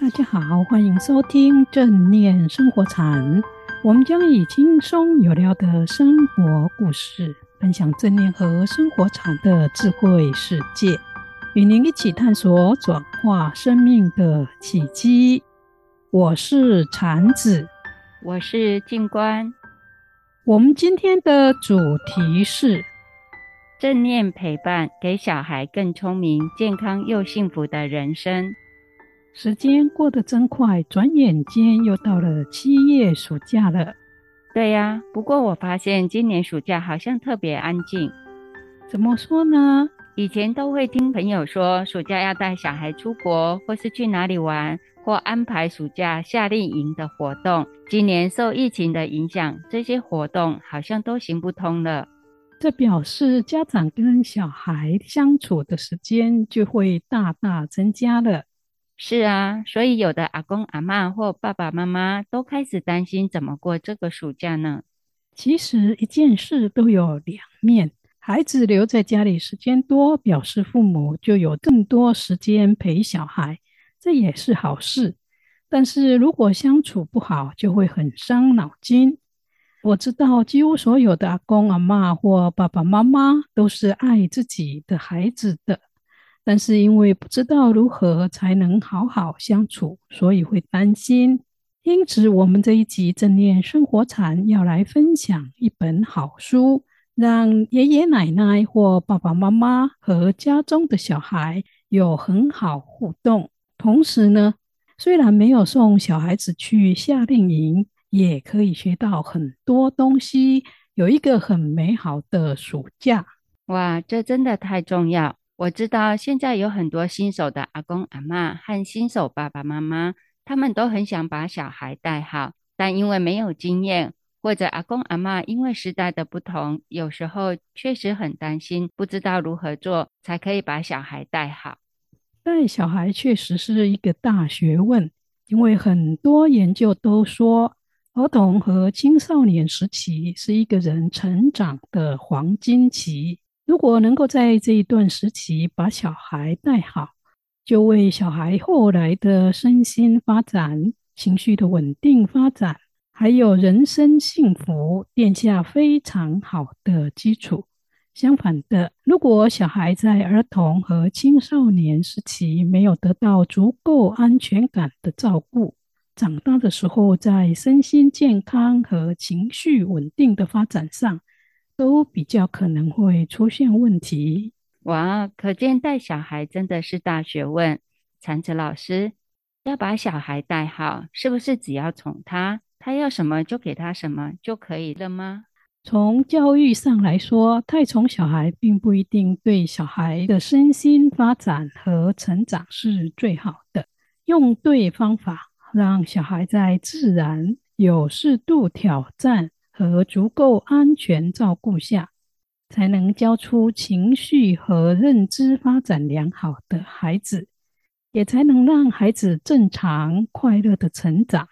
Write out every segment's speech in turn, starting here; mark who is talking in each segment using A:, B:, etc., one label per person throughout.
A: 大家好，欢迎收听正念生活禅。我们将以轻松有料的生活故事，分享正念和生活禅的智慧世界，与您一起探索转化生命的契机。我是禅子，
B: 我是静观。
A: 我们今天的主题是
B: 正念陪伴，给小孩更聪明、健康又幸福的人生。
A: 时间过得真快，转眼间又到了七月暑假了。
B: 对呀，不过我发现今年暑假好像特别安静。
A: 怎么说呢？
B: 以前都会听朋友说，暑假要带小孩出国，或是去哪里玩，或安排暑假夏令营的活动。今年受疫情的影响，这些活动好像都行不通了。
A: 这表示家长跟小孩相处的时间就会大大增加了。
B: 是啊，所以有的阿公阿嬷或爸爸妈妈都开始担心怎么过这个暑假呢？
A: 其实一件事都有两面，孩子留在家里时间多，表示父母就有更多时间陪小孩，这也是好事。但是如果相处不好，就会很伤脑筋。我知道几乎所有的阿公阿嬷或爸爸妈妈都是爱自己的孩子的。但是因为不知道如何才能好好相处，所以会担心。因此，我们这一集正念生活禅要来分享一本好书，让爷爷奶奶或爸爸妈妈和家中的小孩有很好互动。同时呢，虽然没有送小孩子去夏令营，也可以学到很多东西，有一个很美好的暑假。
B: 哇，这真的太重要！我知道现在有很多新手的阿公阿嬷和新手爸爸妈妈，他们都很想把小孩带好，但因为没有经验，或者阿公阿嬷因为时代的不同，有时候确实很担心，不知道如何做才可以把小孩带好。
A: 带小孩确实是一个大学问，因为很多研究都说，儿童和青少年时期是一个人成长的黄金期。如果能够在这一段时期把小孩带好，就为小孩后来的身心发展、情绪的稳定发展，还有人生幸福奠下非常好的基础。相反的，如果小孩在儿童和青少年时期没有得到足够安全感的照顾，长大的时候在身心健康和情绪稳定的发展上，都比较可能会出现问题。
B: 哇，可见带小孩真的是大学问。禅子老师，要把小孩带好，是不是只要宠他，他要什么就给他什么就可以了吗？
A: 从教育上来说，太宠小孩并不一定对小孩的身心发展和成长是最好的。用对方法，让小孩在自然、有适度挑战。和足够安全照顾下，才能教出情绪和认知发展良好的孩子，也才能让孩子正常快乐的成长，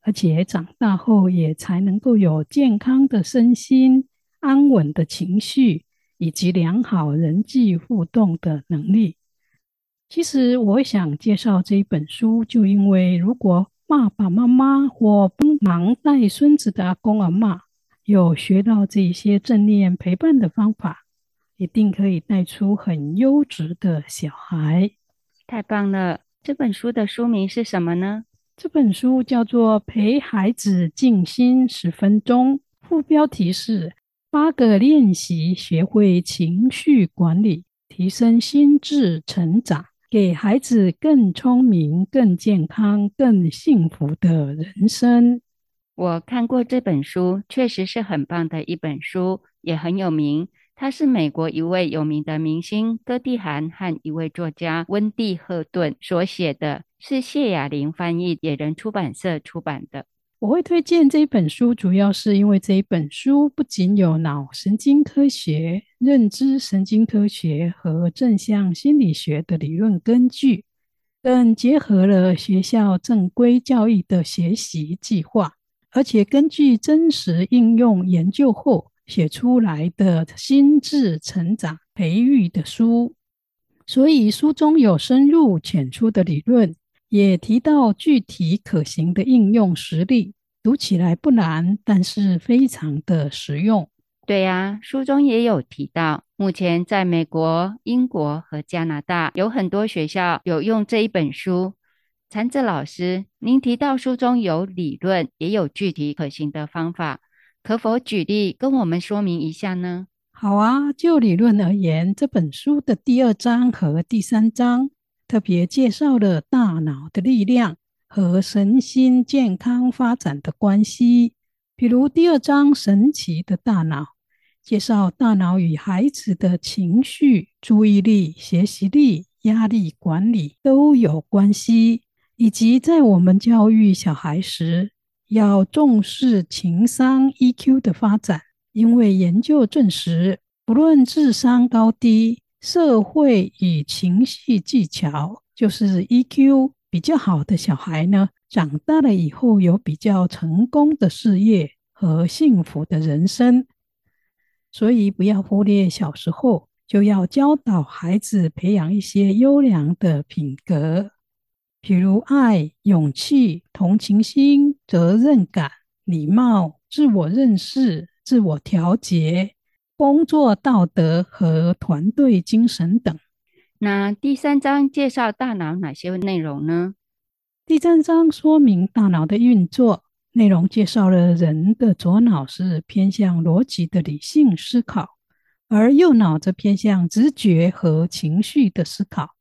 A: 而且长大后也才能够有健康的身心、安稳的情绪以及良好人际互动的能力。其实我想介绍这一本书，就因为如果爸爸妈妈或帮忙带孙子的阿公阿嬷，有学到这些正念陪伴的方法，一定可以带出很优质的小孩。
B: 太棒了！这本书的书名是什么呢？
A: 这本书叫做《陪孩子静心十分钟》，副标题是“八个练习学会情绪管理，提升心智成长，给孩子更聪明、更健康、更幸福的人生”。
B: 我看过这本书，确实是很棒的一本书，也很有名。他是美国一位有名的明星歌蒂涵和一位作家温蒂赫顿所写的，是谢雅玲翻译，野人出版社出版的。
A: 我会推荐这一本书，主要是因为这一本书不仅有脑神经科学、认知神经科学和正向心理学的理论根据，更结合了学校正规教育的学习计划。而且根据真实应用研究后写出来的心智成长培育的书，所以书中有深入浅出的理论，也提到具体可行的应用实例，读起来不难，但是非常的实用。
B: 对呀，书中也有提到，目前在美国、英国和加拿大有很多学校有用这一本书。禅子老师，您提到书中有理论，也有具体可行的方法，可否举例跟我们说明一下呢？
A: 好啊，就理论而言，这本书的第二章和第三章特别介绍了大脑的力量和身心健康发展的关系。比如第二章“神奇的大脑”。介绍大脑与孩子的情绪、注意力、学习力、压力管理都有关系，以及在我们教育小孩时，要重视情商 EQ 的发展。因为研究证实，不论智商高低，社会与情绪技巧，就是 EQ 比较好的小孩呢，长大了以后有比较成功的事业和幸福的人生。所以，不要忽略小时候就要教导孩子培养一些优良的品格，比如爱、勇气、同情心、责任感、礼貌、自我认识、自我调节、工作道德和团队精神等。
B: 那第三章介绍大脑哪些内容呢？
A: 第三章说明大脑的运作。内容介绍了人的左脑是偏向逻辑的理性思考，而右脑则偏向直觉和情绪的思考。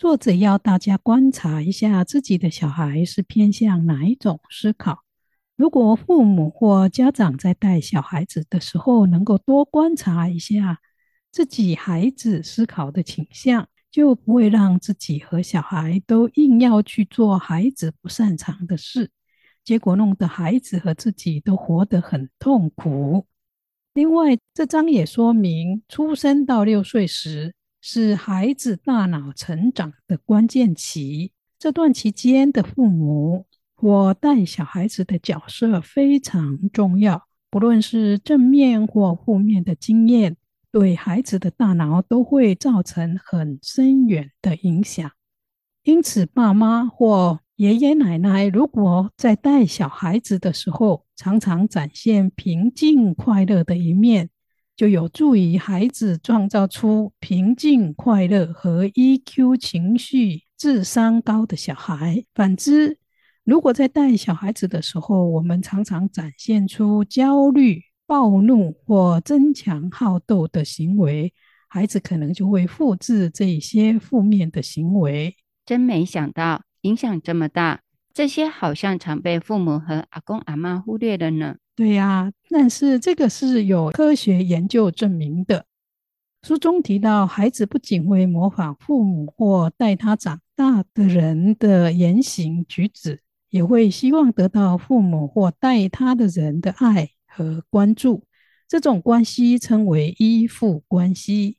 A: 作者要大家观察一下自己的小孩是偏向哪一种思考。如果父母或家长在带小孩子的时候，能够多观察一下自己孩子思考的倾向，就不会让自己和小孩都硬要去做孩子不擅长的事。结果弄得孩子和自己都活得很痛苦。另外，这章也说明，出生到六岁时是孩子大脑成长的关键期。这段期间的父母或带小孩子的角色非常重要，不论是正面或负面的经验，对孩子的大脑都会造成很深远的影响。因此，爸妈或爷爷奶奶如果在带小孩子的时候，常常展现平静快乐的一面，就有助于孩子创造出平静快乐和 EQ 情绪、智商高的小孩。反之，如果在带小孩子的时候，我们常常展现出焦虑、暴怒或争强好斗的行为，孩子可能就会复制这些负面的行为。
B: 真没想到。影响这么大，这些好像常被父母和阿公阿嬷忽略了呢。
A: 对呀，但是这个是有科学研究证明的。书中提到，孩子不仅会模仿父母或带他长大的人的言行举止，也会希望得到父母或带他的人的爱和关注。这种关系称为依附关系。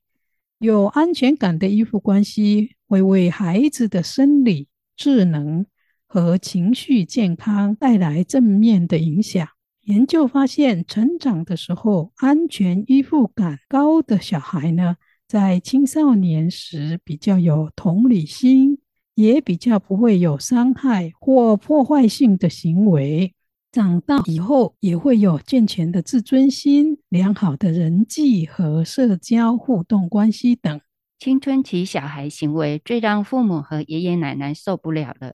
A: 有安全感的依附关系会为孩子的生理。智能和情绪健康带来正面的影响。研究发现，成长的时候安全依附感高的小孩呢，在青少年时比较有同理心，也比较不会有伤害或破坏性的行为。长大以后也会有健全的自尊心、良好的人际和社交互动关系等。
B: 青春期小孩行为最让父母和爷爷奶奶受不了了。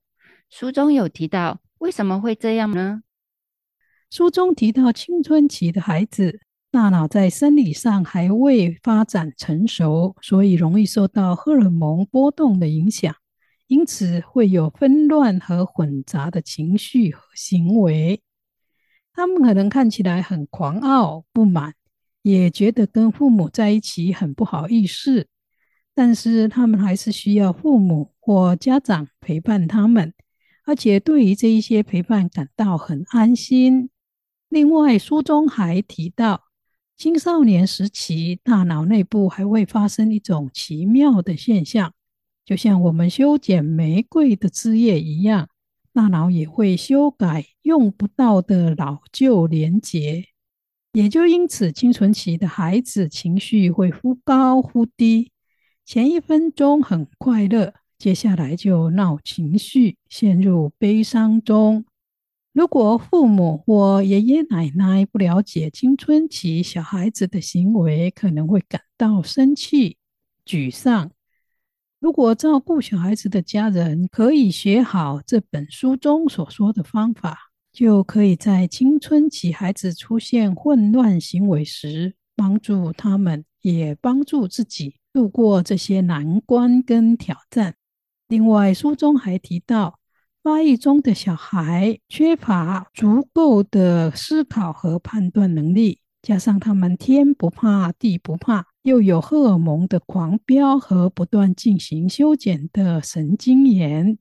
B: 书中有提到，为什么会这样呢？
A: 书中提到，青春期的孩子大脑在生理上还未发展成熟，所以容易受到荷尔蒙波动的影响，因此会有纷乱和混杂的情绪和行为。他们可能看起来很狂傲、不满，也觉得跟父母在一起很不好意思。但是他们还是需要父母或家长陪伴他们，而且对于这一些陪伴感到很安心。另外，书中还提到，青少年时期大脑内部还会发生一种奇妙的现象，就像我们修剪玫瑰的枝叶一样，大脑也会修改用不到的老旧连结。也就因此，青春期的孩子情绪会忽高忽低。前一分钟很快乐，接下来就闹情绪，陷入悲伤中。如果父母或爷爷奶奶不了解青春期小孩子的行为，可能会感到生气、沮丧。如果照顾小孩子的家人可以学好这本书中所说的方法，就可以在青春期孩子出现混乱行为时，帮助他们，也帮助自己度过这些难关跟挑战。另外，书中还提到，发育中的小孩缺乏足够的思考和判断能力，加上他们天不怕地不怕，又有荷尔蒙的狂飙和不断进行修剪的神经炎，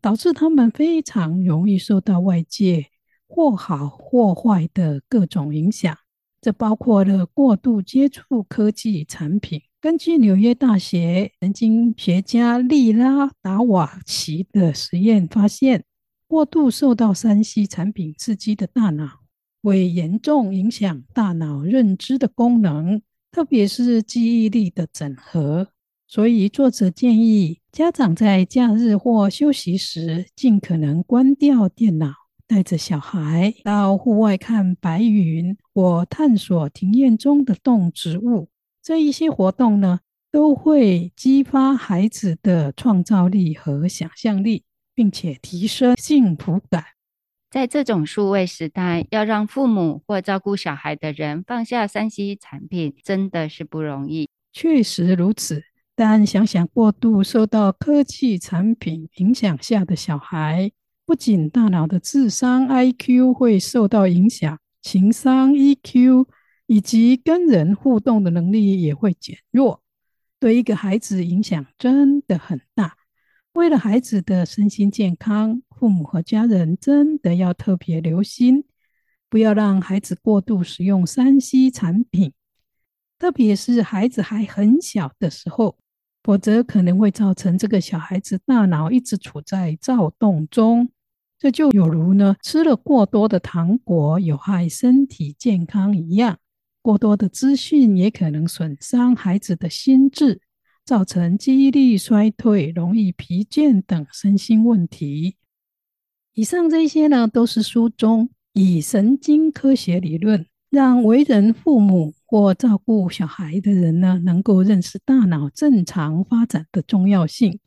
A: 导致他们非常容易受到外界或好或坏的各种影响。这包括了过度接触科技产品。根据纽约大学神经学家利拉达瓦奇的实验发现，过度受到 3C 产品刺激的大脑，会严重影响大脑认知的功能，特别是记忆力的整合。所以，作者建议家长在假日或休息时，尽可能关掉电脑，带着小孩到户外看白云或探索庭院中的动植物。这一些活动呢，都会激发孩子的创造力和想象力，并且提升幸福感。
B: 在这种数位时代，要让父母或照顾小孩的人放下三 C 产品，真的是不容易。
A: 确实如此，但想想过度受到科技产品影响下的小孩，不仅大脑的智商 IQ 会受到影响，情商 EQ。以及跟人互动的能力也会减弱，对一个孩子影响真的很大。为了孩子的身心健康，父母和家人真的要特别留心，不要让孩子过度使用三 C 产品，特别是孩子还很小的时候，否则可能会造成这个小孩子大脑一直处在躁动中。这就有如呢，吃了过多的糖果有害身体健康一样。过多的资讯也可能损伤孩子的心智，造成记忆力衰退、容易疲倦等身心问题。以上这些呢，都是书中以神经科学理论，让为人父母或照顾小孩的人呢，能够认识大脑正常发展的重要性。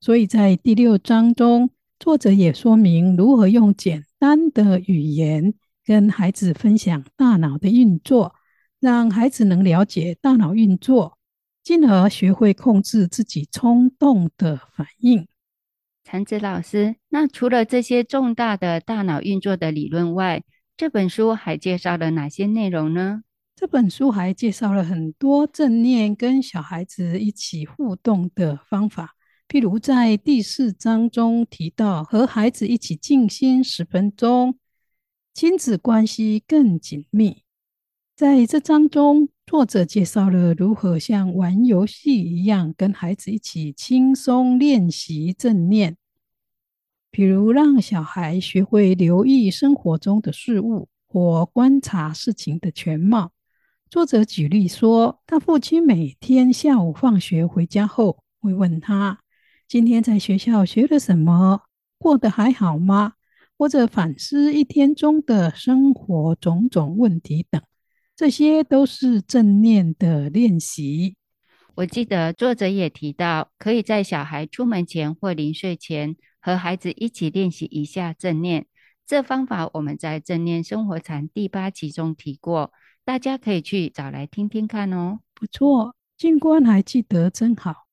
A: 所以在第六章中，作者也说明如何用简单的语言跟孩子分享大脑的运作。让孩子能了解大脑运作，进而学会控制自己冲动的反应。
B: 禅子老师，那除了这些重大的大脑运作的理论外，这本书还介绍了哪些内容呢？
A: 这本书还介绍了很多正念跟小孩子一起互动的方法，譬如在第四章中提到，和孩子一起静心十分钟，亲子关系更紧密。在这章中，作者介绍了如何像玩游戏一样跟孩子一起轻松练习正念，比如让小孩学会留意生活中的事物或观察事情的全貌。作者举例说，他父亲每天下午放学回家后，会问他：“今天在学校学了什么？过得还好吗？”或者反思一天中的生活种种问题等。这些都是正念的练习。
B: 我记得作者也提到，可以在小孩出门前或临睡前，和孩子一起练习一下正念。这方法我们在《正念生活禅》第八集中提过，大家可以去找来听听看哦。
A: 不错，静观还记得真好。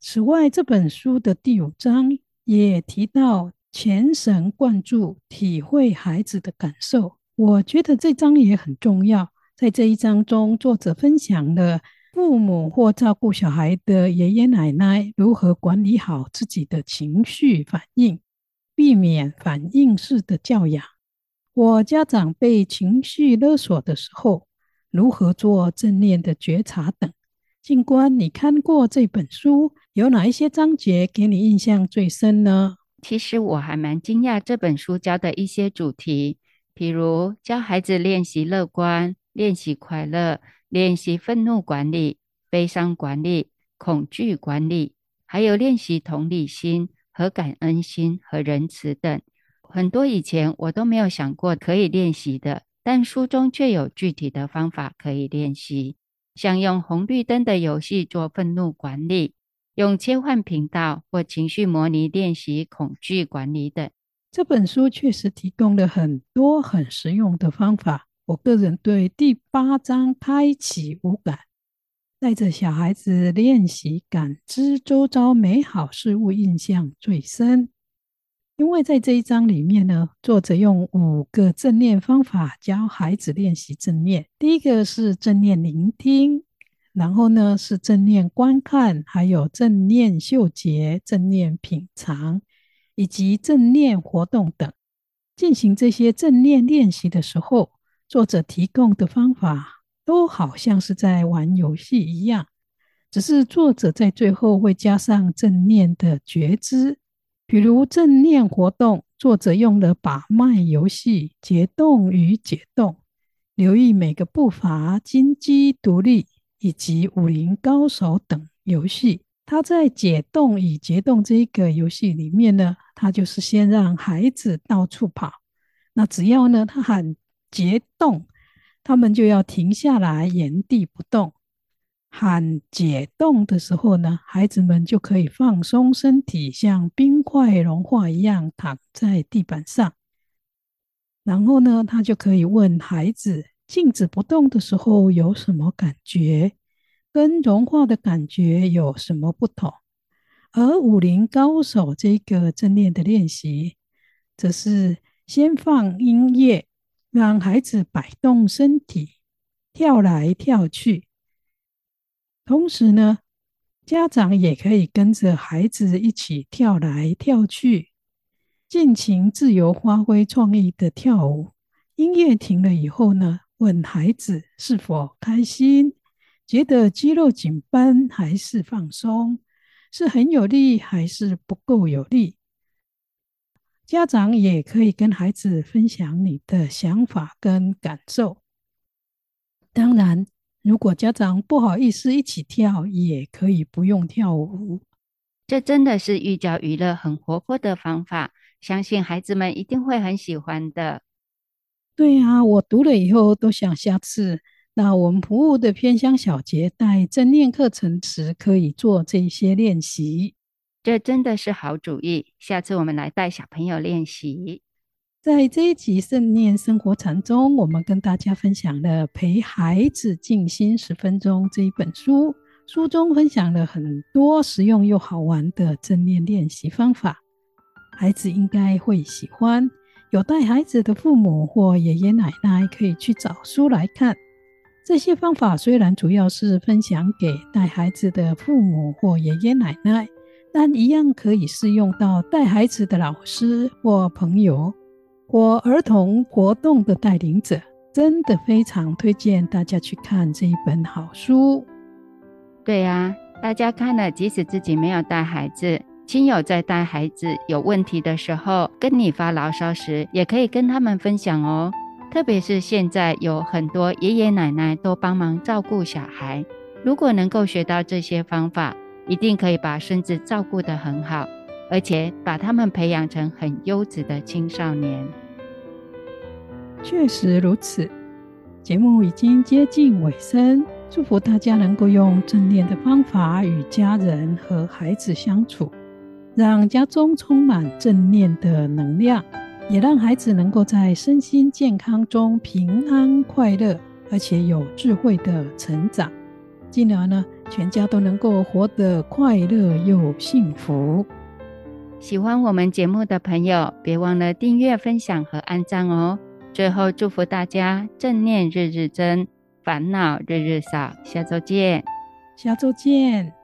A: 此外，这本书的第五章也提到全神贯注，体会孩子的感受。我觉得这章也很重要。在这一章中，作者分享了父母或照顾小孩的爷爷奶奶如何管理好自己的情绪反应，避免反应式的教养。或家长被情绪勒索的时候，如何做正念的觉察等。静观，你看过这本书，有哪一些章节给你印象最深呢？
B: 其实我还蛮惊讶这本书教的一些主题，比如教孩子练习乐观。练习快乐，练习愤怒管理、悲伤管理、恐惧管理、还有练习同理心和感恩心和仁慈等，很多以前我都没有想过可以练习的，但书中却有具体的方法可以练习，像用红绿灯的游戏做愤怒管理，用切换频道或情绪模拟练习恐惧管理等。
A: 这本书确实提供了很多很实用的方法。我个人对第八章开启五感，带着小孩子练习感知周遭美好事物印象最深。因为在这一章里面呢，作者用五个正念方法教孩子练习正念。第一个是正念聆听，然后呢是正念观看，还有正念嗅觉、正念品尝，以及正念活动等。进行这些正念练习的时候，作者提供的方法都好像是在玩游戏一样，只是作者在最后会加上正念的觉知，比如正念活动，作者用了把脉游戏、解冻与解冻、留意每个步伐、金鸡独立以及武林高手等游戏。他在解冻与解冻这一个游戏里面呢，他就是先让孩子到处跑，那只要呢他喊。解冻，他们就要停下来，原地不动。喊解冻的时候呢，孩子们就可以放松身体，像冰块融化一样躺在地板上。然后呢，他就可以问孩子：静止不动的时候有什么感觉？跟融化的感觉有什么不同？而武林高手这个正念的练习，则是先放音乐。让孩子摆动身体，跳来跳去。同时呢，家长也可以跟着孩子一起跳来跳去，尽情自由发挥创意的跳舞。音乐停了以后呢，问孩子是否开心，觉得肌肉紧绷还是放松，是很有力还是不够有力。家长也可以跟孩子分享你的想法跟感受。当然，如果家长不好意思一起跳，也可以不用跳舞。
B: 这真的是寓教于乐、很活泼的方法，相信孩子们一定会很喜欢的。
A: 对啊，我读了以后都想下次，那我们服务的偏乡小节带正念课程时，可以做这些练习。
B: 这真的是好主意，下次我们来带小朋友练习。
A: 在这一集正念生活禅中，我们跟大家分享了《陪孩子静心十分钟》这一本书，书中分享了很多实用又好玩的正念练习方法，孩子应该会喜欢。有带孩子的父母或爷爷奶奶可以去找书来看。这些方法虽然主要是分享给带孩子的父母或爷爷奶奶。但一样可以适用到带孩子的老师或朋友或儿童活动的带领者，真的非常推荐大家去看这一本好书。
B: 对呀，大家看了，即使自己没有带孩子，亲友在带孩子有问题的时候，跟你发牢骚时，也可以跟他们分享哦。特别是现在有很多爷爷奶奶都帮忙照顾小孩，如果能够学到这些方法。一定可以把孙子照顾得很好，而且把他们培养成很优质的青少年。
A: 确实如此。节目已经接近尾声，祝福大家能够用正念的方法与家人和孩子相处，让家中充满正念的能量，也让孩子能够在身心健康中平安快乐，而且有智慧的成长。进而呢，全家都能够活得快乐又幸福。
B: 喜欢我们节目的朋友，别忘了订阅、分享和按赞哦。最后，祝福大家正念日日增，烦恼日日少。下周见，
A: 下周见。